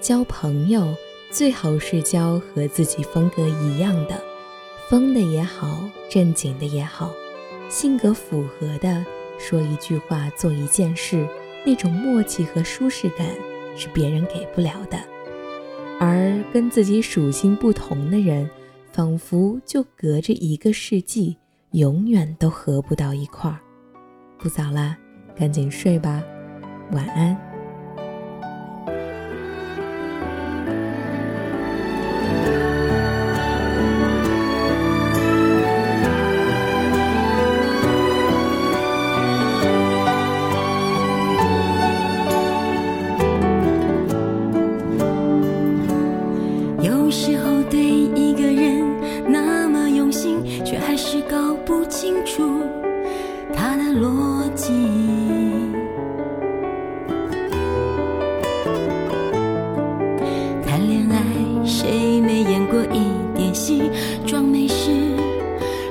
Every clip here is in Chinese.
交朋友最好是交和自己风格一样的，疯的也好，正经的也好，性格符合的，说一句话，做一件事，那种默契和舒适感是别人给不了的。而跟自己属性不同的人，仿佛就隔着一个世纪，永远都合不到一块儿。不早啦，赶紧睡吧，晚安。心，却还是搞不清楚他的逻辑。谈恋爱谁没演过一点戏？装没事，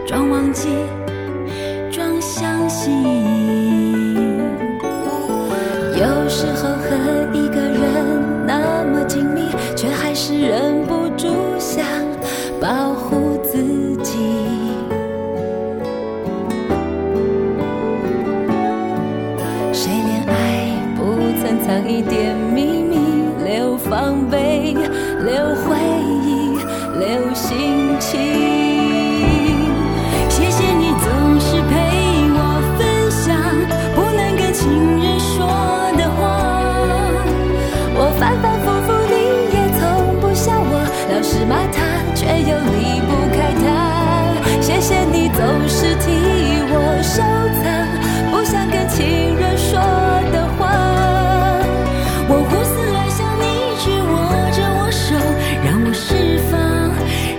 装忘记，装相信。有时候和一个人那么亲密，却还是忍。心情。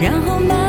然后呢？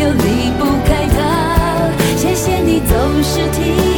又离不开他谢谢你总是听